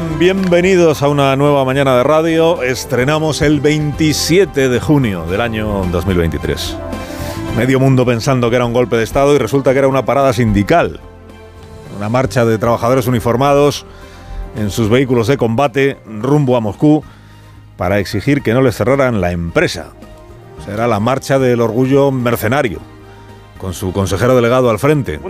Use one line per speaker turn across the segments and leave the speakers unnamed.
Bienvenidos a una nueva mañana de radio. Estrenamos el 27 de junio del año 2023. Medio mundo pensando que era un golpe de Estado y resulta que era una parada sindical. Una marcha de trabajadores uniformados en sus vehículos de combate rumbo a Moscú para exigir que no les cerraran la empresa. Será la marcha del orgullo mercenario, con su consejero delegado al frente.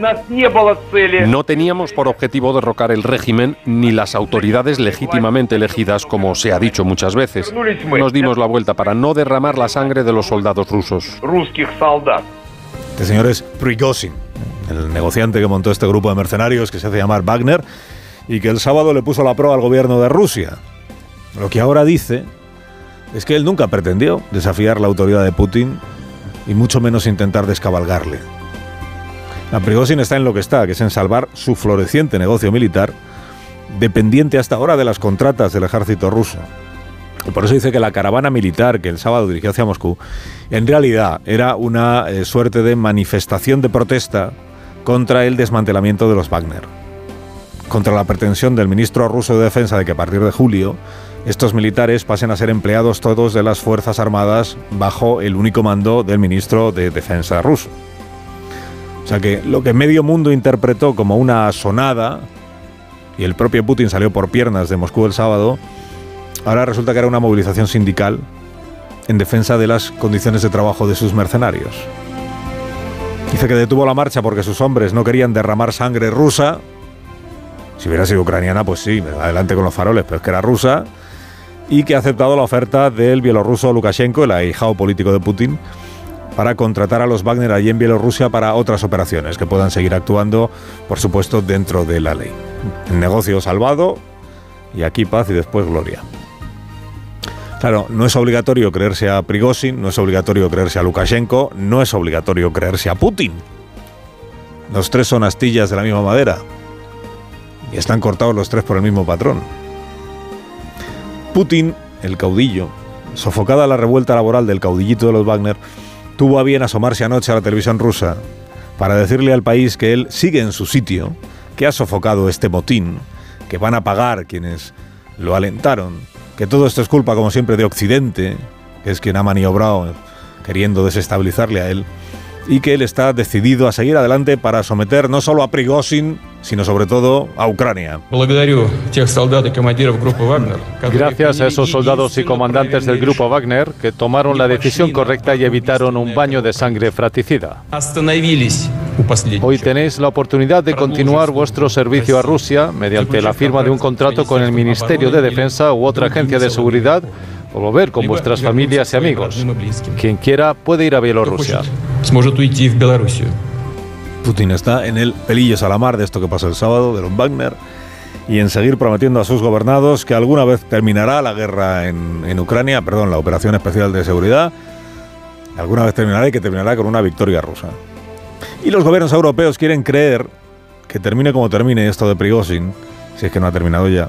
No teníamos por objetivo derrocar el régimen ni las autoridades legítimamente elegidas, como se ha dicho muchas veces. Nos dimos la vuelta para no derramar la sangre de los soldados rusos.
Este señor es Prigozhin, el negociante que montó este grupo de mercenarios que se hace llamar Wagner y que el sábado le puso la prueba al gobierno de Rusia. Lo que ahora dice es que él nunca pretendió desafiar la autoridad de Putin y mucho menos intentar descabalgarle. La Prigozhin está en lo que está, que es en salvar su floreciente negocio militar, dependiente hasta ahora de las contratas del ejército ruso. Y por eso dice que la caravana militar que el sábado dirigió hacia Moscú, en realidad era una eh, suerte de manifestación de protesta contra el desmantelamiento de los Wagner, contra la pretensión del ministro ruso de Defensa de que a partir de julio estos militares pasen a ser empleados todos de las Fuerzas Armadas bajo el único mando del ministro de Defensa ruso. O sea que lo que medio mundo interpretó como una sonada, y el propio Putin salió por piernas de Moscú el sábado, ahora resulta que era una movilización sindical en defensa de las condiciones de trabajo de sus mercenarios. Dice que detuvo la marcha porque sus hombres no querían derramar sangre rusa. Si hubiera sido ucraniana, pues sí, adelante con los faroles, pero es que era rusa. Y que ha aceptado la oferta del bielorruso Lukashenko, el ahijado político de Putin, para contratar a los Wagner allí en Bielorrusia para otras operaciones que puedan seguir actuando, por supuesto, dentro de la ley. Negocio salvado y aquí paz y después gloria. Claro, no es obligatorio creerse a Prigozhin, no es obligatorio creerse a Lukashenko, no es obligatorio creerse a Putin. Los tres son astillas de la misma madera y están cortados los tres por el mismo patrón. Putin, el caudillo, sofocada la revuelta laboral del caudillito de los Wagner, tuvo a bien asomarse anoche a la televisión rusa para decirle al país que él sigue en su sitio, que ha sofocado este motín, que van a pagar quienes lo alentaron, que todo esto es culpa, como siempre, de Occidente, que es quien ha maniobrado queriendo desestabilizarle a él, y que él está decidido a seguir adelante para someter no solo a Prigozhin, sino sobre todo a Ucrania.
Gracias a esos soldados y comandantes del grupo Wagner que tomaron la decisión correcta y evitaron un baño de sangre fratricida. Hoy tenéis la oportunidad de continuar vuestro servicio a Rusia mediante la firma de un contrato con el Ministerio de Defensa u otra agencia de seguridad o volver con vuestras familias y amigos. Quien quiera puede ir a Bielorrusia.
Putin está en el pelillo salamar de esto que pasó el sábado, de los Wagner, y en seguir prometiendo a sus gobernados que alguna vez terminará la guerra en, en Ucrania, perdón, la operación especial de seguridad, alguna vez terminará y que terminará con una victoria rusa. Y los gobiernos europeos quieren creer que termine como termine esto de Prigozhin, si es que no ha terminado ya.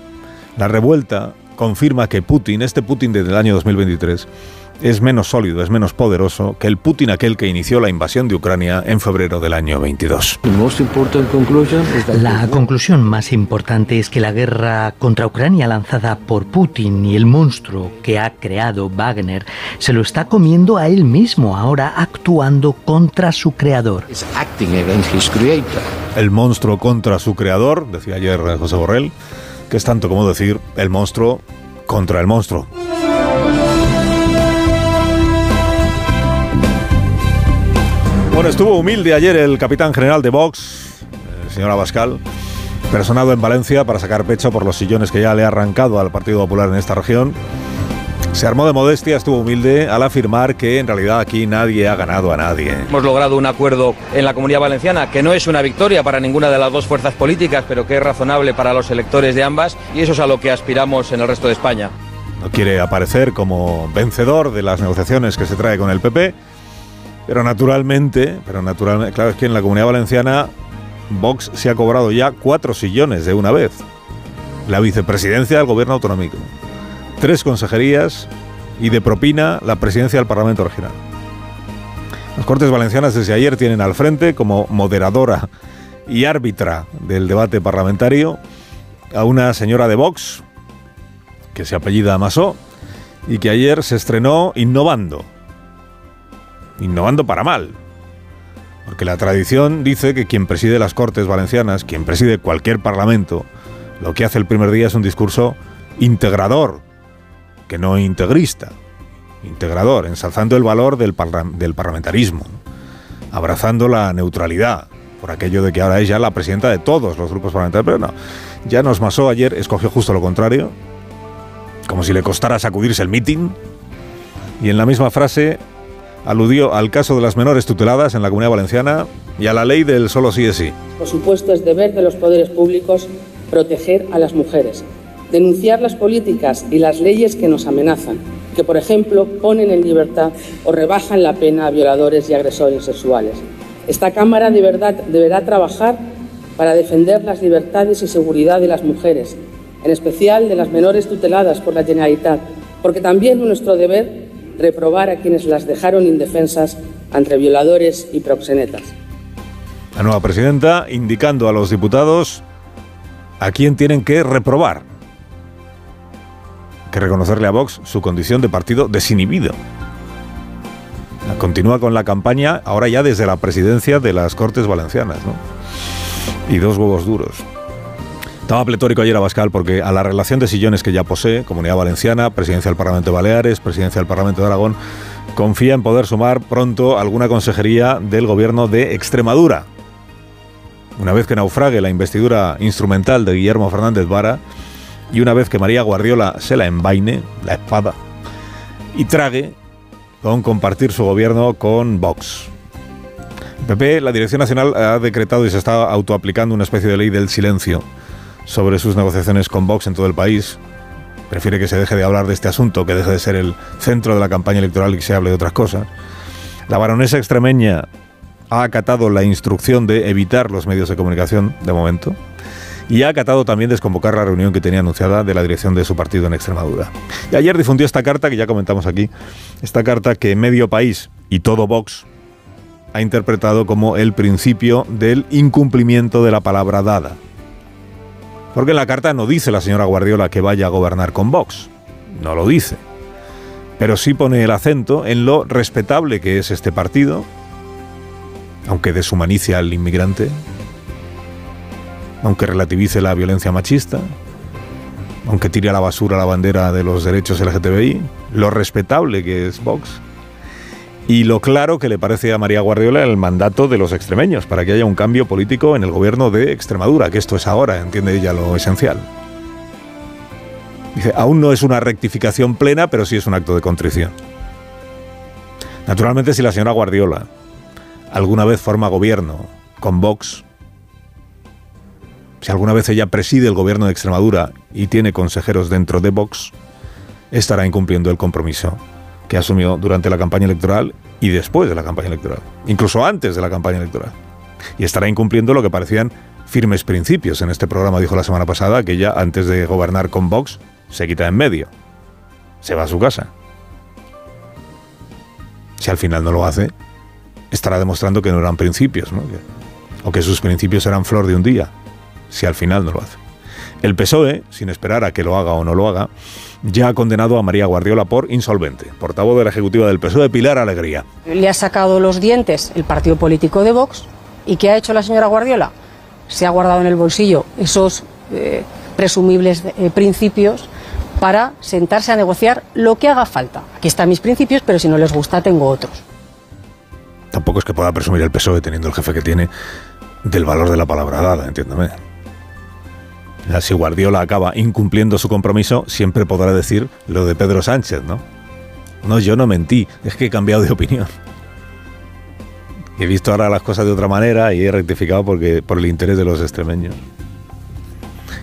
La revuelta confirma que Putin, este Putin desde el año 2023, es menos sólido, es menos poderoso que el Putin aquel que inició la invasión de Ucrania en febrero del año 22.
La conclusión más importante es que la guerra contra Ucrania lanzada por Putin y el monstruo que ha creado Wagner se lo está comiendo a él mismo, ahora actuando contra su creador.
El monstruo contra su creador, decía ayer José Borrell, que es tanto como decir el monstruo contra el monstruo. Bueno, estuvo humilde ayer el capitán general de Vox, el señor Abascal, personado en Valencia para sacar pecho por los sillones que ya le ha arrancado al Partido Popular en esta región. Se armó de modestia, estuvo humilde al afirmar que en realidad aquí nadie ha ganado a nadie.
Hemos logrado un acuerdo en la comunidad valenciana que no es una victoria para ninguna de las dos fuerzas políticas, pero que es razonable para los electores de ambas y eso es a lo que aspiramos en el resto de España.
no quiere aparecer como vencedor de las negociaciones que se trae con el PP, pero naturalmente, pero naturalmente, claro, es que en la Comunidad Valenciana Vox se ha cobrado ya cuatro sillones de una vez. La vicepresidencia del gobierno autonómico, tres consejerías y de propina la presidencia del Parlamento Regional. Las Cortes Valencianas desde ayer tienen al frente como moderadora y árbitra del debate parlamentario a una señora de Vox, que se apellida Masó, y que ayer se estrenó innovando. Innovando para mal. Porque la tradición dice que quien preside las Cortes Valencianas, quien preside cualquier parlamento, lo que hace el primer día es un discurso integrador, que no integrista. Integrador, ensalzando el valor del, parlamentarismo, abrazando la neutralidad, por aquello de que ahora es ya la presidenta de todos los grupos parlamentarios. Pero no, ya nos masó ayer, escogió justo lo contrario, como si le costara sacudirse el mitin, y en la misma frase aludió al caso de las menores tuteladas en la Comunidad Valenciana y a la ley del solo sí es sí.
Por supuesto, es deber de los poderes públicos proteger a las mujeres, denunciar las políticas y las leyes que nos amenazan, que por ejemplo ponen en libertad o rebajan la pena a violadores y agresores sexuales. Esta Cámara de verdad deberá trabajar para defender las libertades y seguridad de las mujeres, en especial de las menores tuteladas por la Generalitat, porque también es nuestro deber reprobar a quienes las dejaron indefensas entre violadores y proxenetas.
La nueva presidenta indicando a los diputados a quién tienen que reprobar. Que reconocerle a Vox su condición de partido desinhibido. Continúa con la campaña, ahora ya desde la presidencia de las Cortes Valencianas, ¿no? Y dos huevos duros. Estaba pletórico ayer Abascal porque a la relación de sillones que ya posee, Comunidad Valenciana, Presidencia del Parlamento de Baleares, Presidencia del Parlamento de Aragón, confía en poder sumar pronto alguna consejería del gobierno de Extremadura. Una vez que naufrague la investidura instrumental de Guillermo Fernández Vara y una vez que María Guardiola se la envaine, la espada, y trague con compartir su gobierno con Vox. PP, la Dirección Nacional, ha decretado y se está autoaplicando una especie de ley del silencio sobre sus negociaciones con Vox en todo el país. Prefiere que se deje de hablar de este asunto, que deje de ser el centro de la campaña electoral y que se hable de otras cosas. La baronesa extremeña ha acatado la instrucción de evitar los medios de comunicación de momento y ha acatado también desconvocar la reunión que tenía anunciada de la dirección de su partido en Extremadura. Y ayer difundió esta carta que ya comentamos aquí, esta carta que medio país y todo Vox ha interpretado como el principio del incumplimiento de la palabra dada. Porque en la carta no dice la señora Guardiola que vaya a gobernar con Vox, no lo dice. Pero sí pone el acento en lo respetable que es este partido, aunque deshumanice al inmigrante, aunque relativice la violencia machista, aunque tire a la basura la bandera de los derechos LGTBI, lo respetable que es Vox y lo claro que le parece a María Guardiola el mandato de los extremeños para que haya un cambio político en el gobierno de Extremadura, que esto es ahora, entiende ella lo esencial. Dice, aún no es una rectificación plena, pero sí es un acto de contrición. Naturalmente, si la señora Guardiola alguna vez forma gobierno con Vox, si alguna vez ella preside el gobierno de Extremadura y tiene consejeros dentro de Vox, estará incumpliendo el compromiso que asumió durante la campaña electoral y después de la campaña electoral, incluso antes de la campaña electoral. Y estará incumpliendo lo que parecían firmes principios. En este programa dijo la semana pasada que ella, antes de gobernar con Vox, se quita en medio. Se va a su casa. Si al final no lo hace, estará demostrando que no eran principios, ¿no? o que sus principios eran flor de un día si al final no lo hace. El PSOE, sin esperar a que lo haga o no lo haga, ya ha condenado a María Guardiola por insolvente. Portavoz de la Ejecutiva del PSOE, Pilar Alegría.
Le ha sacado los dientes el partido político de Vox. ¿Y qué ha hecho la señora Guardiola? Se ha guardado en el bolsillo esos eh, presumibles eh, principios para sentarse a negociar lo que haga falta. Aquí están mis principios, pero si no les gusta, tengo otros.
Tampoco es que pueda presumir el PSOE, teniendo el jefe que tiene, del valor de la palabra dada, entiéndame. Si Guardiola acaba incumpliendo su compromiso, siempre podrá decir lo de Pedro Sánchez, ¿no? No, yo no mentí, es que he cambiado de opinión. He visto ahora las cosas de otra manera y he rectificado porque, por el interés de los extremeños.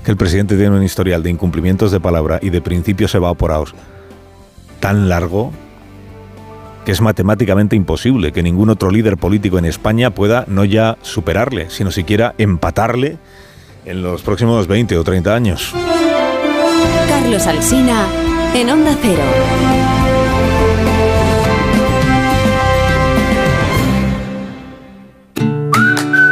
Que el presidente tiene un historial de incumplimientos de palabra y de principios evaporados tan largo que es matemáticamente imposible que ningún otro líder político en España pueda no ya superarle, sino siquiera empatarle en los próximos 20 o 30 años.
Carlos Alsina en Onda Cero.